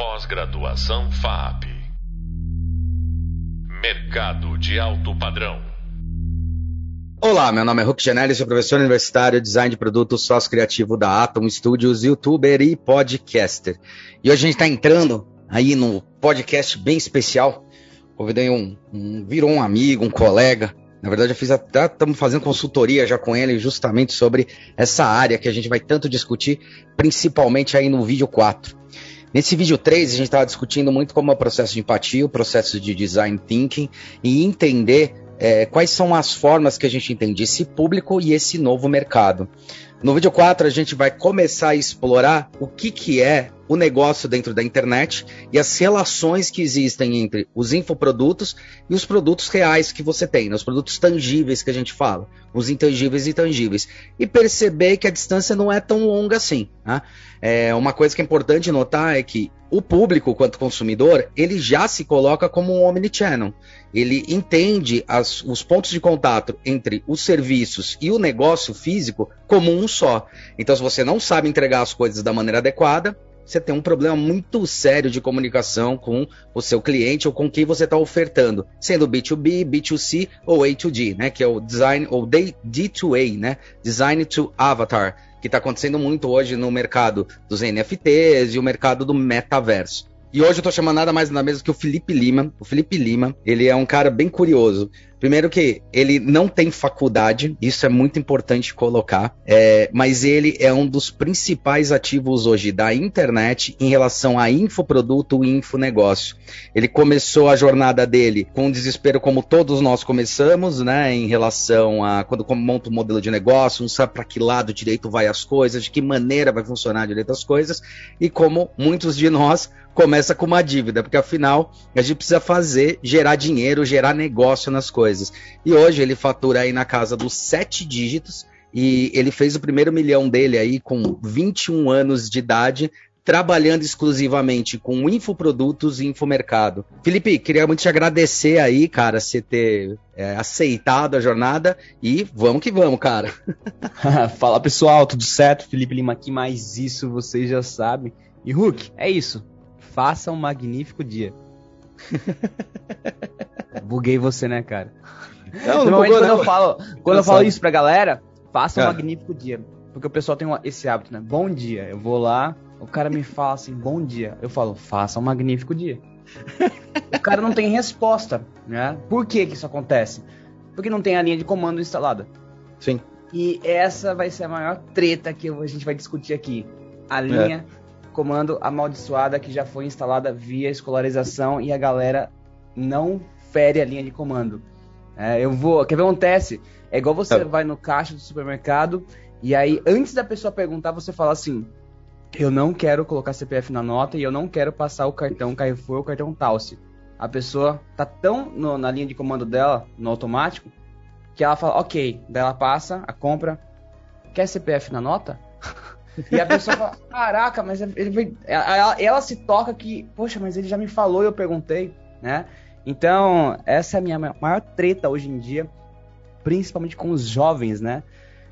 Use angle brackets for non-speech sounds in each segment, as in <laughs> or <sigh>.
Pós-graduação FAP. Mercado de alto padrão. Olá, meu nome é Hulk Janelli, sou professor universitário, design de produtos, sócio criativo da Atom Studios, youtuber e podcaster. E hoje a gente está entrando aí no podcast bem especial. Convidei um, um, virou um amigo, um colega. Na verdade, eu fiz até estamos fazendo consultoria já com ele justamente sobre essa área que a gente vai tanto discutir, principalmente aí no vídeo 4. Nesse vídeo 3, a gente estava discutindo muito como é o processo de empatia, o processo de design thinking e entender é, quais são as formas que a gente entende esse público e esse novo mercado. No vídeo 4, a gente vai começar a explorar o que, que é o negócio dentro da internet e as relações que existem entre os infoprodutos e os produtos reais que você tem, né? os produtos tangíveis que a gente fala, os intangíveis e tangíveis. E perceber que a distância não é tão longa assim. Né? É, uma coisa que é importante notar é que o público, quanto consumidor, ele já se coloca como um omnichannel. Ele entende as, os pontos de contato entre os serviços e o negócio físico como um só. Então, se você não sabe entregar as coisas da maneira adequada, você tem um problema muito sério de comunicação com o seu cliente ou com quem você está ofertando, sendo B2B, B2C ou A2D, né? Que é o design ou D2A, né? Design to Avatar, que está acontecendo muito hoje no mercado dos NFTs e o mercado do metaverso. E hoje eu tô chamando nada mais nada menos que o Felipe Lima. O Felipe Lima, ele é um cara bem curioso. Primeiro que ele não tem faculdade, isso é muito importante colocar, é, mas ele é um dos principais ativos hoje da internet em relação a infoproduto e infonegócio. Ele começou a jornada dele com desespero como todos nós começamos, né, em relação a quando monta um modelo de negócio, não sabe para que lado direito vai as coisas, de que maneira vai funcionar direito as coisas, e como muitos de nós começa com uma dívida, porque afinal a gente precisa fazer, gerar dinheiro, gerar negócio nas coisas. E hoje ele fatura aí na casa dos sete dígitos e ele fez o primeiro milhão dele aí com 21 anos de idade, trabalhando exclusivamente com infoprodutos e infomercado. Felipe, queria muito te agradecer aí, cara, você ter é, aceitado a jornada e vamos que vamos, cara. <laughs> <laughs> Fala pessoal, tudo certo? Felipe Lima aqui, mais isso vocês já sabem. E Hulk, é isso faça um magnífico dia. <laughs> Buguei você, né, cara? Não, não bugou, quando não. eu falo, quando eu falo isso pra galera, faça um é. magnífico dia. Porque o pessoal tem esse hábito, né? Bom dia. Eu vou lá, o cara me fala assim, bom dia. Eu falo, faça um magnífico dia. o cara não tem resposta, né? Por que que isso acontece? Porque não tem a linha de comando instalada. Sim. E essa vai ser a maior treta que a gente vai discutir aqui. A linha é comando amaldiçoada que já foi instalada via escolarização e a galera não fere a linha de comando. É, eu vou. Quer ver um teste? É igual você é. vai no caixa do supermercado e aí, antes da pessoa perguntar, você fala assim: Eu não quero colocar CPF na nota e eu não quero passar o cartão Carrefour ou o cartão Talce. A pessoa tá tão no, na linha de comando dela, no automático, que ela fala: Ok, daí ela passa a compra. Quer CPF na nota? <laughs> E a pessoa fala, caraca, mas ele foi... ela, ela, se toca que, poxa, mas ele já me falou e eu perguntei, né? Então, essa é a minha maior treta hoje em dia, principalmente com os jovens, né?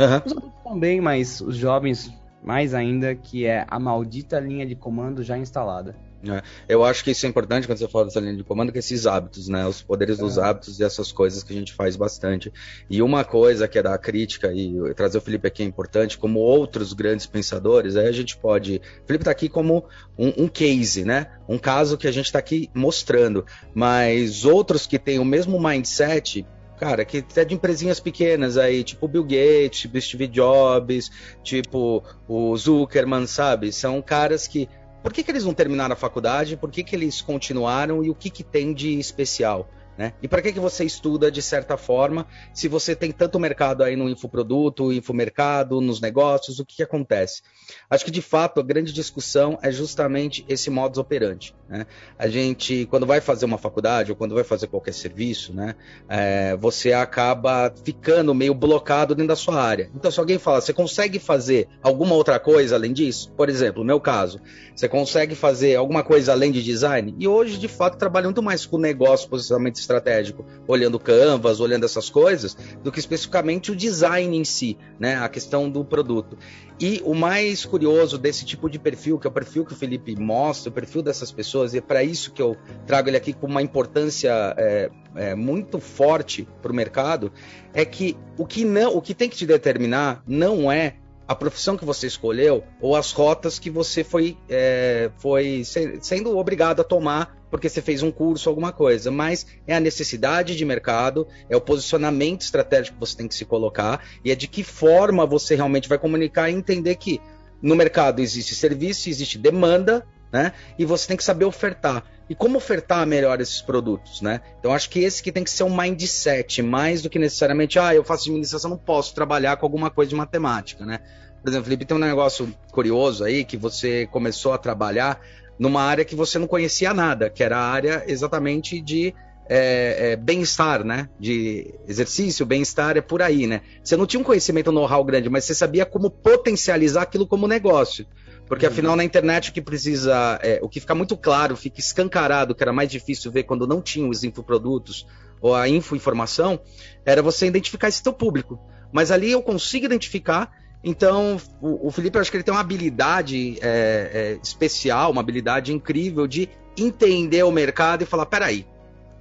Uhum. Os adultos também, mas os jovens mais ainda, que é a maldita linha de comando já instalada. É, eu acho que isso é importante quando você fala dessa linha de comando, que esses hábitos, né? Os poderes é. dos hábitos e essas coisas que a gente faz bastante. E uma coisa que é da crítica, e trazer o Felipe aqui é importante, como outros grandes pensadores, aí a gente pode. O Felipe está aqui como um, um, case, né? Um caso que a gente está aqui mostrando. Mas outros que têm o mesmo mindset, cara, que é de empresinhas pequenas aí, tipo Bill Gates, tipo Steve Jobs, tipo o Zuckerman, sabe? São caras que por que, que eles não terminaram a faculdade? Por que, que eles continuaram e o que, que tem de especial? Né? E para que, que você estuda de certa forma, se você tem tanto mercado aí no infoproduto, infomercado, nos negócios, o que, que acontece? Acho que de fato a grande discussão é justamente esse modus operandi. Né? A gente, quando vai fazer uma faculdade ou quando vai fazer qualquer serviço, né, é, você acaba ficando meio blocado dentro da sua área. Então, se alguém fala, você consegue fazer alguma outra coisa além disso? Por exemplo, no meu caso, você consegue fazer alguma coisa além de design? E hoje, de fato, trabalho muito mais com negócio, posicionamento estratégico, olhando canvas, olhando essas coisas, do que especificamente o design em si, né? A questão do produto. E o mais curioso desse tipo de perfil, que é o perfil que o Felipe mostra, o perfil dessas pessoas, e é para isso que eu trago ele aqui com uma importância é, é, muito forte para o mercado, é que o que não, o que tem que te determinar não é a profissão que você escolheu ou as rotas que você foi, é, foi sendo obrigado a tomar porque você fez um curso, alguma coisa, mas é a necessidade de mercado, é o posicionamento estratégico que você tem que se colocar e é de que forma você realmente vai comunicar e entender que no mercado existe serviço, existe demanda, né? E você tem que saber ofertar. E como ofertar melhor esses produtos, né? Então acho que esse que tem que ser um mindset, mais do que necessariamente, ah, eu faço administração, não posso trabalhar com alguma coisa de matemática, né? Por exemplo, Felipe, tem um negócio curioso aí que você começou a trabalhar numa área que você não conhecia nada, que era a área exatamente de é, é, bem-estar, né? De exercício, bem-estar é por aí, né? Você não tinha um conhecimento, um know-how grande, mas você sabia como potencializar aquilo como negócio. Porque uhum. afinal na internet o que precisa, é, o que fica muito claro, fica escancarado, que era mais difícil ver quando não tinha os infoprodutos ou a infoinformação, era você identificar esse teu público. Mas ali eu consigo identificar então, o, o, Felipe, acho que ele tem uma habilidade é, é, especial, uma habilidade incrível de entender o mercado e falar: peraí,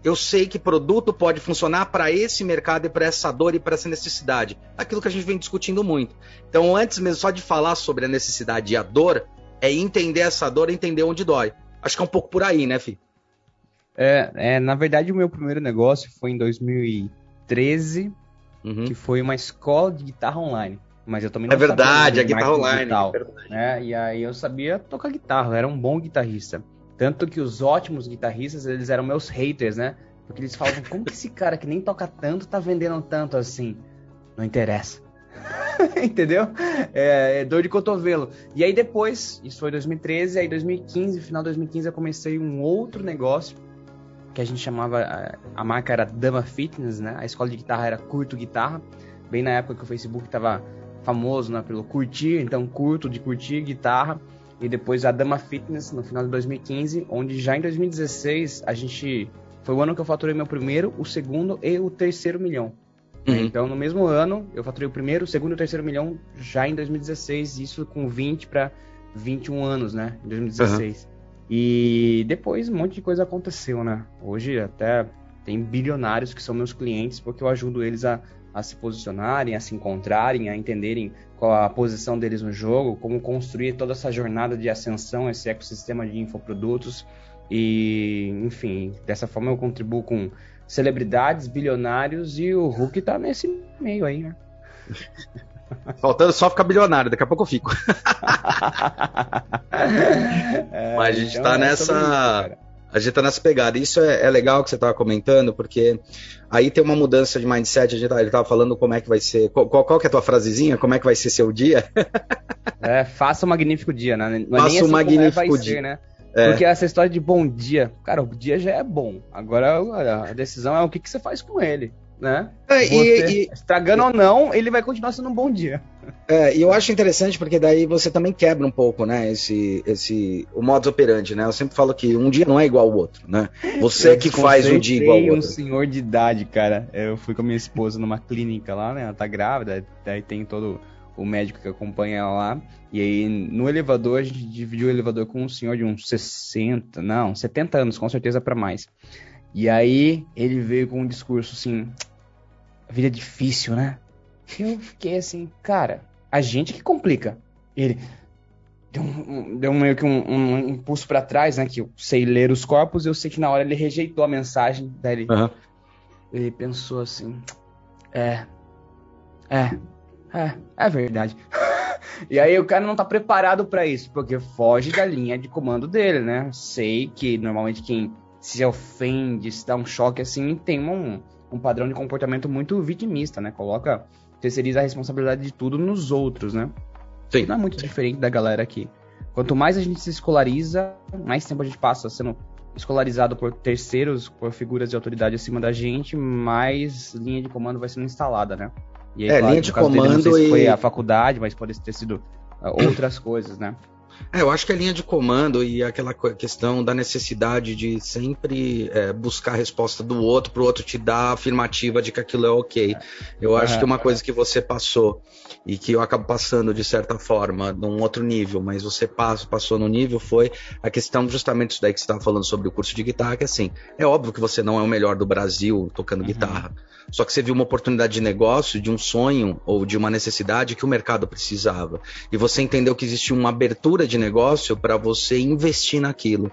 eu sei que produto pode funcionar para esse mercado e para essa dor e para essa necessidade. Aquilo que a gente vem discutindo muito. Então, antes mesmo só de falar sobre a necessidade e a dor, é entender essa dor e entender onde dói. Acho que é um pouco por aí, né, Fih? É, é, na verdade, o meu primeiro negócio foi em 2013, uhum. que foi uma escola de guitarra online. Mas eu também não É verdade, a guitarra online. Digital, é. Né? E aí eu sabia tocar guitarra, eu era um bom guitarrista. Tanto que os ótimos guitarristas, eles eram meus haters, né? Porque eles falavam, como que esse cara que nem toca tanto tá vendendo tanto assim? Não interessa. <laughs> Entendeu? É, é, dor de cotovelo. E aí depois, isso foi 2013, aí 2015, final de 2015 eu comecei um outro negócio que a gente chamava, a marca era Dama Fitness, né? A escola de guitarra era Curto Guitarra, bem na época que o Facebook tava famoso né, pelo curtir, então curto de curtir guitarra, e depois a Dama Fitness no final de 2015, onde já em 2016 a gente foi o ano que eu faturei meu primeiro, o segundo e o terceiro milhão. Uhum. Então no mesmo ano eu faturei o primeiro, o segundo e o terceiro milhão já em 2016, isso com 20 para 21 anos, né, em 2016. Uhum. E depois um monte de coisa aconteceu, né? Hoje até tem bilionários que são meus clientes porque eu ajudo eles a a se posicionarem, a se encontrarem, a entenderem qual a posição deles no jogo, como construir toda essa jornada de ascensão, esse ecossistema de infoprodutos. E, enfim, dessa forma eu contribuo com celebridades, bilionários e o Hulk tá nesse meio aí, né? <laughs> Faltando só ficar bilionário, daqui a pouco eu fico. <laughs> <laughs> é, Mas a gente então tá é nessa. A gente tá nessa pegada. Isso é, é legal que você estava comentando, porque aí tem uma mudança de mindset. A gente tá, ele estava falando como é que vai ser. Qual, qual, que é a tua frasezinha? Como é que vai ser seu dia? é, faça um magnífico dia, né? Não é faça um assim magnífico é, dia. Ser, né? É. Porque essa história de bom dia, cara, o dia já é bom. Agora a decisão é o que, que você faz com ele né? É, e, e, estragando e, ou não, ele vai continuar sendo um bom dia. <laughs> É, e eu acho interessante porque daí você também quebra um pouco, né, esse, esse, o modus operandi, né? Eu sempre falo que um dia não é igual ao outro, né? Você eu que faz um dia igual ao outro. um senhor de idade, cara. Eu fui com a minha esposa numa clínica lá, né? Ela tá grávida, daí tem todo o médico que acompanha ela lá. E aí, no elevador, a gente dividiu o elevador com um senhor de uns 60, não, 70 anos, com certeza para mais. E aí ele veio com um discurso assim: a vida é difícil, né? Eu fiquei assim, cara, a gente que complica. Ele deu, um, deu meio que um, um impulso para trás, né? Que eu sei ler os corpos, eu sei que na hora ele rejeitou a mensagem. Daí ele, uhum. ele pensou assim: é, é, é, é verdade. <laughs> e aí o cara não tá preparado para isso, porque foge da linha de comando dele, né? Sei que normalmente quem se ofende, se dá um choque assim, tem um, um padrão de comportamento muito vitimista, né? Coloca, terceiriza a responsabilidade de tudo nos outros, né? Sim. Não é muito diferente da galera aqui. Quanto mais a gente se escolariza, mais tempo a gente passa sendo escolarizado por terceiros, por figuras de autoridade acima da gente, mais linha de comando vai sendo instalada, né? E aí, é, claro, linha de comando dele, e... foi a faculdade, mas pode ter sido uh, outras coisas, né? É, eu acho que a linha de comando e aquela questão da necessidade de sempre é, buscar a resposta do outro para o outro te dar a afirmativa de que aquilo é ok. Eu acho é, que uma coisa que você passou e que eu acabo passando de certa forma num outro nível, mas você passa, passou no nível foi a questão justamente isso daí que você estava falando sobre o curso de guitarra, que assim, é óbvio que você não é o melhor do Brasil tocando uhum. guitarra. Só que você viu uma oportunidade de negócio, de um sonho ou de uma necessidade que o mercado precisava. E você entendeu que existia uma abertura de negócio para você investir naquilo.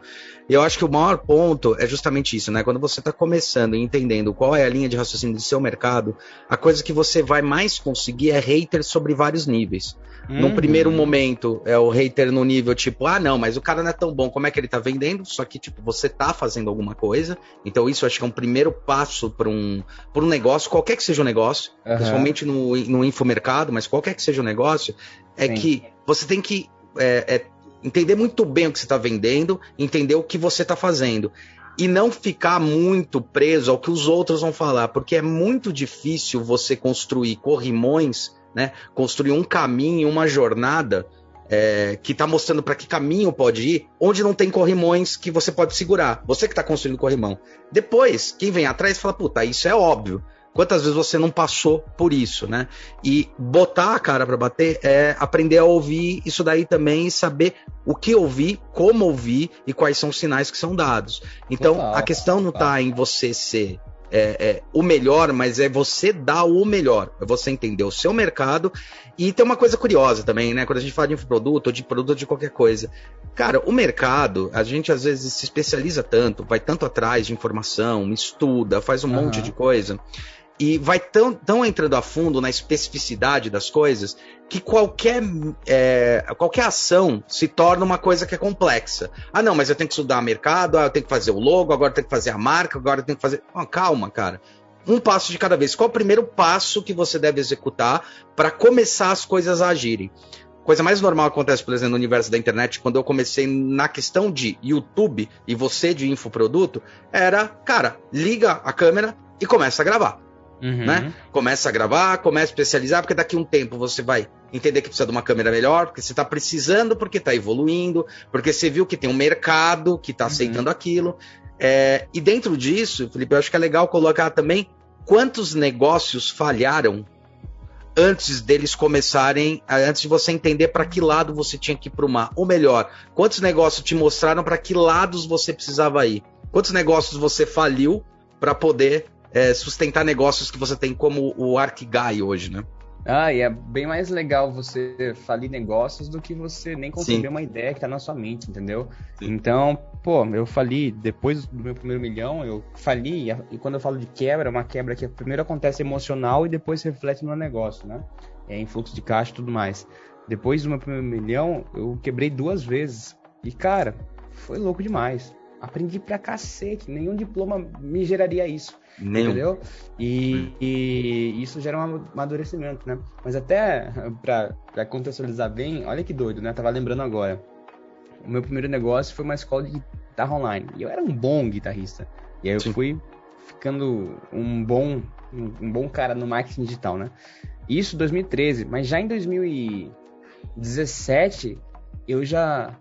E eu acho que o maior ponto é justamente isso, né? Quando você está começando e entendendo qual é a linha de raciocínio do seu mercado, a coisa que você vai mais conseguir é hater sobre vários níveis. Uhum. No primeiro momento, é o hater no nível tipo, ah, não, mas o cara não é tão bom, como é que ele tá vendendo? Só que, tipo, você tá fazendo alguma coisa. Então, isso acho que é um primeiro passo para um, um negócio, qualquer que seja o negócio, uhum. principalmente no, no infomercado, mas qualquer que seja o negócio, é Sim. que você tem que é, é, entender muito bem o que você está vendendo, entender o que você está fazendo. E não ficar muito preso ao que os outros vão falar, porque é muito difícil você construir corrimões, né? Construir um caminho, uma jornada é, que está mostrando para que caminho pode ir, onde não tem corrimões que você pode segurar. Você que está construindo corrimão. Depois, quem vem atrás fala, puta, isso é óbvio. Quantas vezes você não passou por isso, né? E botar a cara para bater é aprender a ouvir isso daí também e saber o que ouvir, como ouvir e quais são os sinais que são dados. Então, Total, a questão não está em você ser é, é, o melhor, mas é você dar o melhor. É você entender o seu mercado. E tem uma coisa curiosa também, né? Quando a gente fala de infoproduto ou de produto de qualquer coisa. Cara, o mercado, a gente às vezes se especializa tanto, vai tanto atrás de informação, estuda, faz um uhum. monte de coisa e vai tão, tão entrando a fundo na especificidade das coisas que qualquer, é, qualquer ação se torna uma coisa que é complexa. Ah, não, mas eu tenho que estudar mercado, ah, eu tenho que fazer o logo, agora eu tenho que fazer a marca, agora eu tenho que fazer. Calma, cara. Um passo de cada vez. Qual é o primeiro passo que você deve executar para começar as coisas a agirem? Coisa mais normal que acontece, por exemplo, no universo da internet, quando eu comecei na questão de YouTube e você de infoproduto, era, cara, liga a câmera e começa a gravar. Uhum. Né? Começa a gravar, começa a especializar, porque daqui a um tempo você vai entender que precisa de uma câmera melhor, porque você está precisando, porque está evoluindo, porque você viu que tem um mercado que está uhum. aceitando aquilo. É, e dentro disso, Felipe, eu acho que é legal colocar também quantos negócios falharam antes deles começarem, antes de você entender para que lado você tinha que ir para o mar. Ou melhor, quantos negócios te mostraram para que lados você precisava ir? Quantos negócios você faliu para poder é, sustentar negócios que você tem como o Arkigai hoje, né? Ah, e é bem mais legal você falir negócios do que você nem conceber uma ideia que tá na sua mente, entendeu? Sim. Então, pô, eu fali, depois do meu primeiro milhão, eu fali, e quando eu falo de quebra, é uma quebra que primeiro acontece emocional e depois reflete no negócio, né? É, em fluxo de caixa e tudo mais. Depois do meu primeiro milhão, eu quebrei duas vezes. E, cara, foi louco demais. Aprendi pra cacete, nenhum diploma me geraria isso. Nenhum. Entendeu? E, e, isso gera um amadurecimento, né? Mas até <laughs> para contextualizar bem, olha que doido, né? Eu tava lembrando agora. O meu primeiro negócio foi uma escola de guitarra online. E eu era um bom guitarrista. E aí eu Sim. fui ficando um bom, um, um bom cara no marketing digital, né? Isso em 2013, mas já em 2017 eu já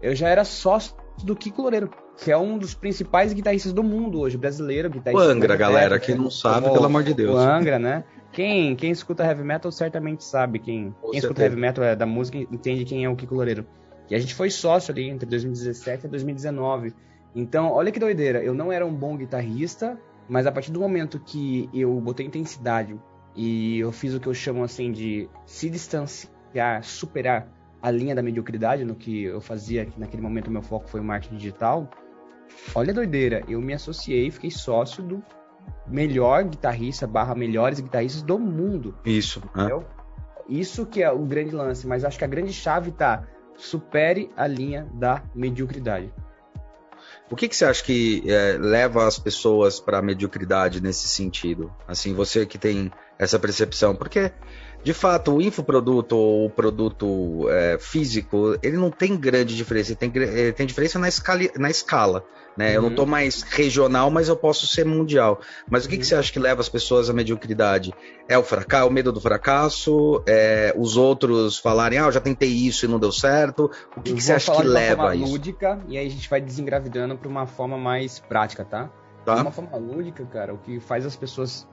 eu já era sócio do Kiko Loureiro que é um dos principais guitarristas do mundo hoje, brasileiro. Guitarrista o Angra, galera, quem não sabe, pelo amor de Deus. O Angra, né? Quem, quem escuta heavy metal certamente sabe. Quem, quem escuta heavy metal é, da música entende quem é o Kiko Loureiro. E a gente foi sócio ali entre 2017 e 2019. Então, olha que doideira. Eu não era um bom guitarrista, mas a partir do momento que eu botei intensidade e eu fiz o que eu chamo assim de se distanciar, superar a linha da mediocridade no que eu fazia, que naquele momento meu foco foi o marketing digital, Olha a doideira, eu me associei fiquei sócio do melhor guitarrista barra melhores guitarristas do mundo. Isso. Entendeu? Isso que é o grande lance, mas acho que a grande chave tá supere a linha da mediocridade. O que, que você acha que é, leva as pessoas para a mediocridade nesse sentido? Assim, você que tem essa percepção, porque de fato, o infoproduto ou o produto é, físico, ele não tem grande diferença, ele tem, ele tem diferença na escala. Na escala né? Uhum. Eu não estou mais regional, mas eu posso ser mundial. Mas o que, uhum. que você acha que leva as pessoas à mediocridade? É o fracasso, o medo do fracasso? É os outros falarem, ah, eu já tentei isso e não deu certo? O que, que você acha que leva a isso? lúdica, e aí a gente vai desengravidando para uma forma mais prática, tá? Tá. De uma forma lúdica, cara, o que faz as pessoas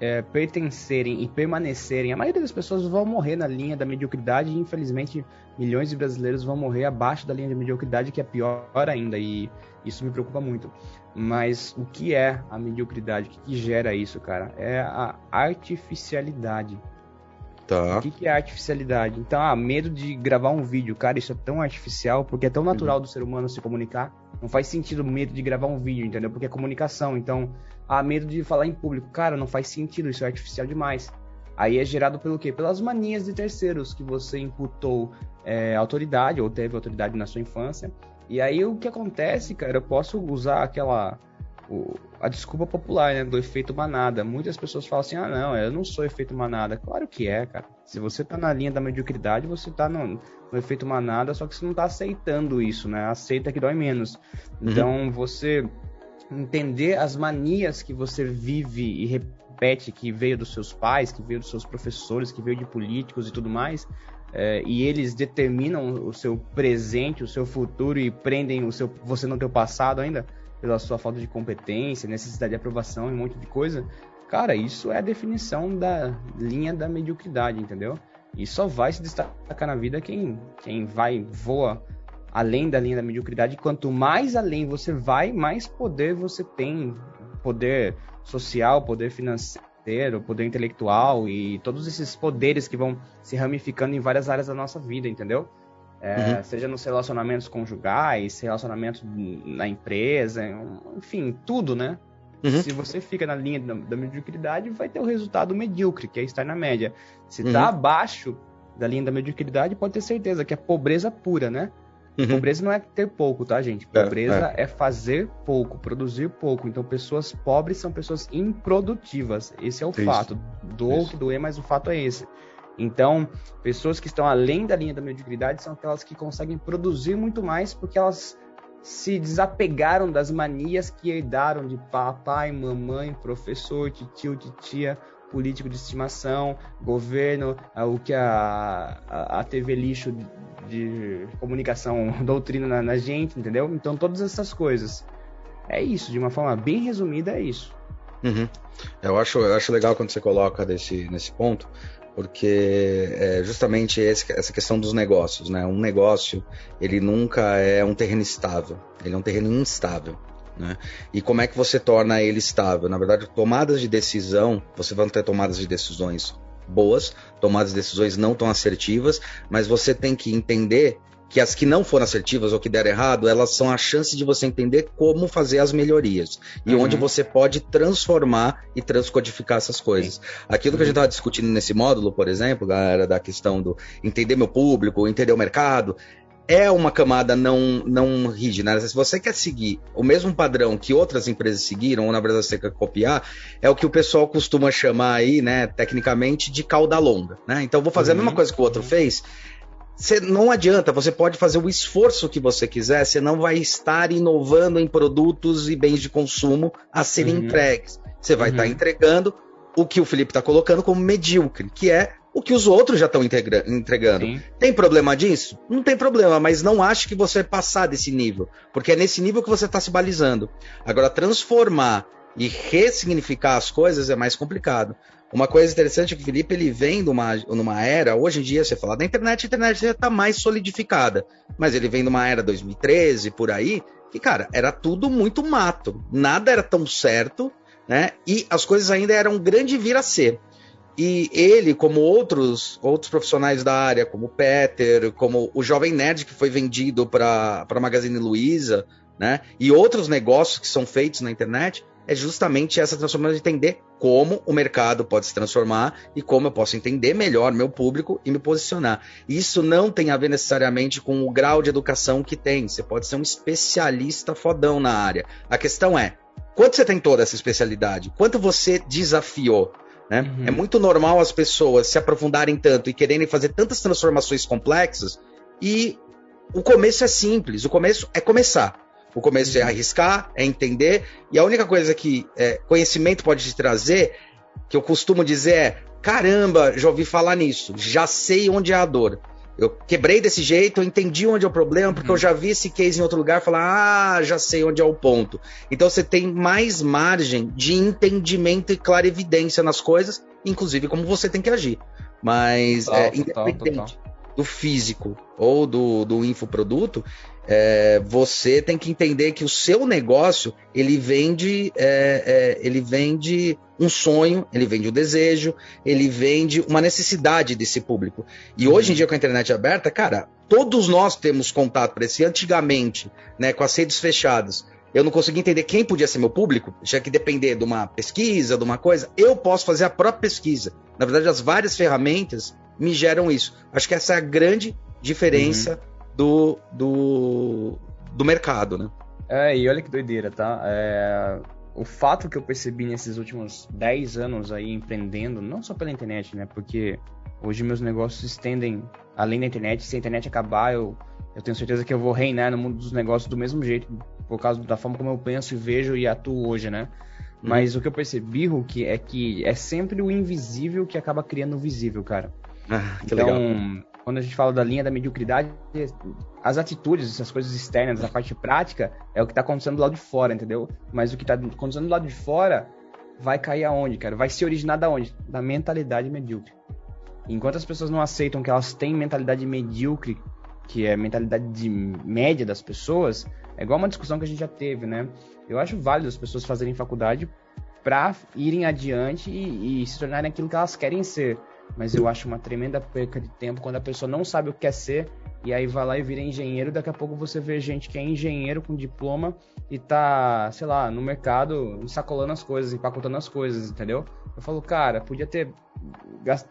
é, pertencerem e permanecerem, a maioria das pessoas vão morrer na linha da mediocridade e infelizmente milhões de brasileiros vão morrer abaixo da linha de mediocridade, que é pior ainda, e isso me preocupa muito. Mas o que é a mediocridade? O que, que gera isso, cara? É a artificialidade. Tá. O que, que é artificialidade? Então, ah, medo de gravar um vídeo. Cara, isso é tão artificial porque é tão natural do ser humano se comunicar. Não faz sentido medo de gravar um vídeo, entendeu? Porque é comunicação. Então, ah, medo de falar em público. Cara, não faz sentido, isso é artificial demais. Aí é gerado pelo quê? Pelas manias de terceiros que você imputou é, autoridade ou teve autoridade na sua infância. E aí o que acontece, cara, eu posso usar aquela o, a desculpa popular, né, do efeito manada. Muitas pessoas falam assim: "Ah, não, eu não sou efeito manada". Claro que é, cara. Se você tá na linha da mediocridade, você tá no, no efeito manada, só que você não tá aceitando isso, né? Aceita que dói menos. Uhum. Então, você entender as manias que você vive e repete, que veio dos seus pais, que veio dos seus professores, que veio de políticos e tudo mais, é, e eles determinam o seu presente, o seu futuro e prendem o seu, você no teu passado ainda pela sua falta de competência, necessidade de aprovação e um monte de coisa, cara, isso é a definição da linha da mediocridade, entendeu? E só vai se destacar na vida quem, quem vai, voa além da linha da mediocridade. Quanto mais além você vai, mais poder você tem. Poder social, poder financeiro, poder intelectual e todos esses poderes que vão se ramificando em várias áreas da nossa vida, entendeu? É, uhum. Seja nos relacionamentos conjugais, relacionamentos na empresa, enfim, tudo, né? Uhum. Se você fica na linha da, da, mediocridade, vai ter o resultado medíocre, que é estar na média. Se está uhum. abaixo da linha da mediocridade, pode ter certeza que é pobreza pura, né? Uhum. Pobreza não é ter pouco, tá, gente? É, Pobreza é, é. é, fazer pouco, produzir pouco. Então, pessoas pobres são pessoas improdutivas. Esse é o Isso. fato. Doou que doer, mas o fato é esse. Então, pessoas que estão além da linha da mediocridade são aquelas que conseguem produzir muito mais porque elas se desapegaram das manias que herdaram de papai, mamãe, professor, tio, titia, político de estimação, governo, o que a, a, TV lixo de comunicação <laughs> doutrina na, na, gente, entendeu? Então todas essas coisas. É isso, de uma forma bem resumida, é isso. Uhum. Eu, acho, eu acho legal quando você coloca desse, nesse ponto, porque é justamente esse, essa questão dos negócios, né? Um negócio, ele nunca é um terreno estável, ele é um terreno instável. Né? E como é que você torna ele estável? Na verdade, tomadas de decisão, você vai ter tomadas de decisões boas, tomadas de decisões não tão assertivas, mas você tem que entender que as que não foram assertivas ou que deram errado, elas são a chance de você entender como fazer as melhorias e uhum. onde você pode transformar e transcodificar essas coisas. Aquilo uhum. que a gente estava discutindo nesse módulo, por exemplo, galera, da questão do entender meu público, entender o mercado, é uma camada não, não rígida. Né? Se você quer seguir o mesmo padrão que outras empresas seguiram, ou na verdade você quer copiar, é o que o pessoal costuma chamar aí, né, tecnicamente, de cauda longa. Né? Então, vou fazer uhum. a mesma uhum. coisa que o outro fez. Você, não adianta, você pode fazer o esforço que você quiser, você não vai estar inovando em produtos e bens de consumo a serem uhum. entregues. Você vai estar uhum. entregando o que o Felipe está colocando como medíocre, que é o que os outros já estão entregando. Sim. Tem problema disso? Não tem problema, mas não acho que você vai passar desse nível, porque é nesse nível que você está se balizando. Agora, transformar e ressignificar as coisas é mais complicado. Uma coisa interessante é que o Felipe ele vem numa, numa era, hoje em dia você fala da internet, a internet já está mais solidificada, mas ele vem numa era 2013, por aí, que, cara, era tudo muito mato, nada era tão certo, né? E as coisas ainda eram grande vir a ser. E ele, como outros outros profissionais da área, como o Peter, como o Jovem Nerd que foi vendido para a Magazine Luiza, né? E outros negócios que são feitos na internet, é justamente essa transformação de entender como o mercado pode se transformar e como eu posso entender melhor meu público e me posicionar. Isso não tem a ver necessariamente com o grau de educação que tem. Você pode ser um especialista fodão na área. A questão é, quanto você tem toda essa especialidade? Quanto você desafiou? Né? Uhum. É muito normal as pessoas se aprofundarem tanto e quererem fazer tantas transformações complexas e o começo é simples, o começo é começar. O começo é uhum. arriscar, é entender, e a única coisa que é, conhecimento pode te trazer, que eu costumo dizer é: caramba, já ouvi falar nisso, já sei onde é a dor. Eu quebrei desse jeito, eu entendi onde é o problema, porque uhum. eu já vi esse case em outro lugar falar, ah, já sei onde é o ponto. Então você tem mais margem de entendimento e clarividência nas coisas, inclusive como você tem que agir. Mas total, é, independente total, total. Do físico ou do, do infoproduto, é, você tem que entender que o seu negócio ele vende, é, é, ele vende um sonho, ele vende um desejo, ele vende uma necessidade desse público. E hoje em dia com a internet aberta, cara, todos nós temos contato para esse. Antigamente, né, com as redes fechadas, eu não conseguia entender quem podia ser meu público, tinha que depender de uma pesquisa, de uma coisa. Eu posso fazer a própria pesquisa. Na verdade, as várias ferramentas me geram isso. Acho que essa é a grande diferença. Uhum do, do, do mercado, né? É, e olha que doideira, tá? É, o fato que eu percebi nesses últimos 10 anos aí empreendendo, não só pela internet, né? Porque hoje meus negócios se estendem além da internet. Se a internet acabar, eu, eu tenho certeza que eu vou reinar no mundo dos negócios do mesmo jeito, por causa da forma como eu penso e vejo e atuo hoje, né? Hum. Mas o que eu percebi, Hulk, é que é sempre o invisível que acaba criando o visível, cara. Ah, que então, legal quando a gente fala da linha da mediocridade, as atitudes, essas coisas externas, a parte prática, é o que está acontecendo do lado de fora, entendeu? Mas o que está acontecendo do lado de fora vai cair aonde, cara? Vai se originar da onde? Da mentalidade medíocre. Enquanto as pessoas não aceitam que elas têm mentalidade medíocre, que é a mentalidade de média das pessoas, é igual uma discussão que a gente já teve, né? Eu acho válido as pessoas fazerem faculdade para irem adiante e, e se tornarem aquilo que elas querem ser. Mas eu acho uma tremenda perca de tempo quando a pessoa não sabe o que quer ser e aí vai lá e vira engenheiro. Daqui a pouco você vê gente que é engenheiro com diploma e tá, sei lá, no mercado sacolando as coisas, empacotando as coisas, entendeu? Eu falo, cara, podia ter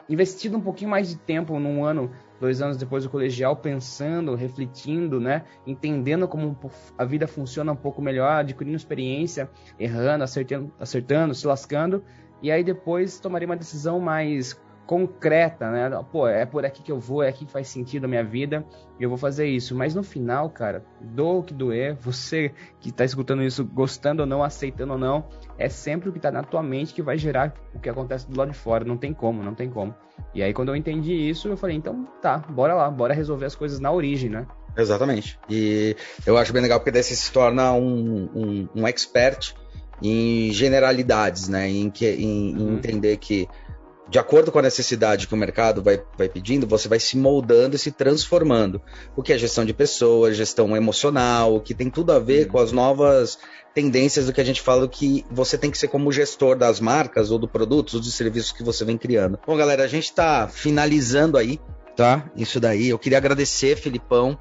investido um pouquinho mais de tempo num ano, dois anos depois do colegial, pensando, refletindo, né? Entendendo como a vida funciona um pouco melhor, adquirindo experiência, errando, acertando, acertando se lascando. E aí depois tomaria uma decisão mais concreta, né? Pô, é por aqui que eu vou, é aqui que faz sentido a minha vida, e eu vou fazer isso. Mas no final, cara, do que doer, <laughs> você que tá escutando isso, gostando ou não, aceitando ou não, é sempre o que tá na tua mente que vai gerar o que acontece do lado de fora. Não tem como, não tem como. E aí, quando eu entendi isso, eu falei, então tá, bora lá, bora resolver as coisas na origem, né? Exatamente. E eu acho bem legal porque daí você se torna um, um, um expert em generalidades, né? Em, que, em, em uhum. entender que de acordo com a necessidade que o mercado vai, vai pedindo, você vai se moldando e se transformando. O que é gestão de pessoas, gestão emocional, o que tem tudo a ver uhum. com as novas tendências do que a gente fala que você tem que ser como gestor das marcas ou do produtos ou dos serviços que você vem criando. Bom, galera, a gente está finalizando aí, tá? Isso daí. Eu queria agradecer, Filipão.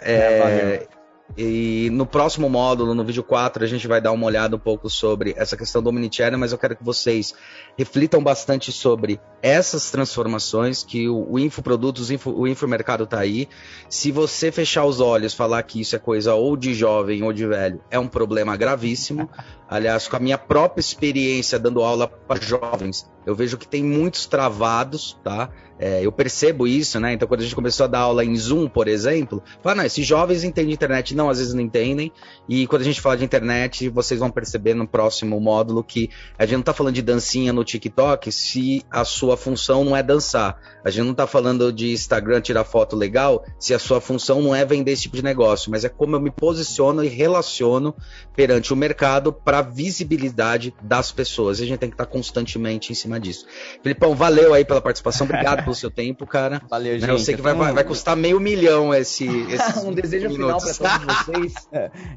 É, é, e no próximo módulo, no vídeo 4, a gente vai dar uma olhada um pouco sobre essa questão do omnichannel, mas eu quero que vocês reflitam bastante sobre essas transformações que o, o infoprodutos, o, info, o infomercado está aí. Se você fechar os olhos, falar que isso é coisa ou de jovem ou de velho, é um problema gravíssimo. Aliás, com a minha própria experiência dando aula para jovens, eu vejo que tem muitos travados, tá? É, eu percebo isso, né? Então, quando a gente começou a dar aula em Zoom, por exemplo, fala, não, esses jovens entendem internet. Não, às vezes não entendem. E quando a gente fala de internet, vocês vão perceber no próximo módulo que a gente não está falando de dancinha no TikTok se a sua função não é dançar. A gente não está falando de Instagram tirar foto legal se a sua função não é vender esse tipo de negócio, mas é como eu me posiciono e relaciono perante o mercado para visibilidade das pessoas. E a gente tem que estar constantemente em cima disso. Filipão, valeu aí pela participação. Obrigado pelo seu tempo, cara. <laughs> Valeu, gente. Eu sei que vai, vai, custar meio milhão esse. <laughs> um desejo final para todos <laughs> vocês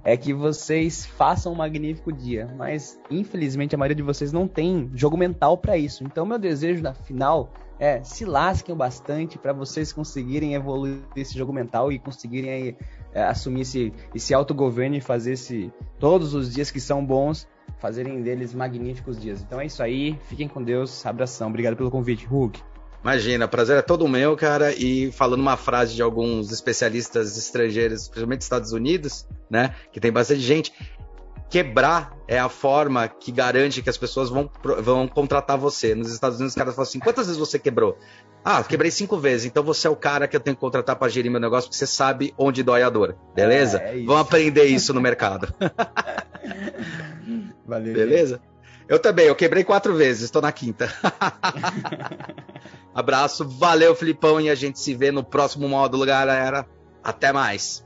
é que vocês façam um magnífico dia. Mas, infelizmente, a maioria de vocês não tem jogo mental para isso. Então, meu desejo na final é se lasquem bastante para vocês conseguirem evoluir esse jogo mental e conseguirem aí, é, assumir esse, esse autogoverno e fazer esse, todos os dias que são bons, fazerem deles magníficos dias. Então é isso aí, fiquem com Deus, abração, obrigado pelo convite, Hulk. Imagina, prazer é todo meu, cara. E falando uma frase de alguns especialistas estrangeiros, principalmente Estados Unidos, né? Que tem bastante gente. Quebrar é a forma que garante que as pessoas vão, vão contratar você. Nos Estados Unidos, os caras falam assim: quantas vezes você quebrou? Ah, quebrei cinco vezes, então você é o cara que eu tenho que contratar para gerir meu negócio, porque você sabe onde dói a dor. Beleza? É, é Vamos aprender isso no mercado. <laughs> Valeu. Beleza? Eu também, eu quebrei quatro vezes, estou na quinta. <laughs> Abraço, valeu, Filipão, e a gente se vê no próximo módulo, galera. Até mais.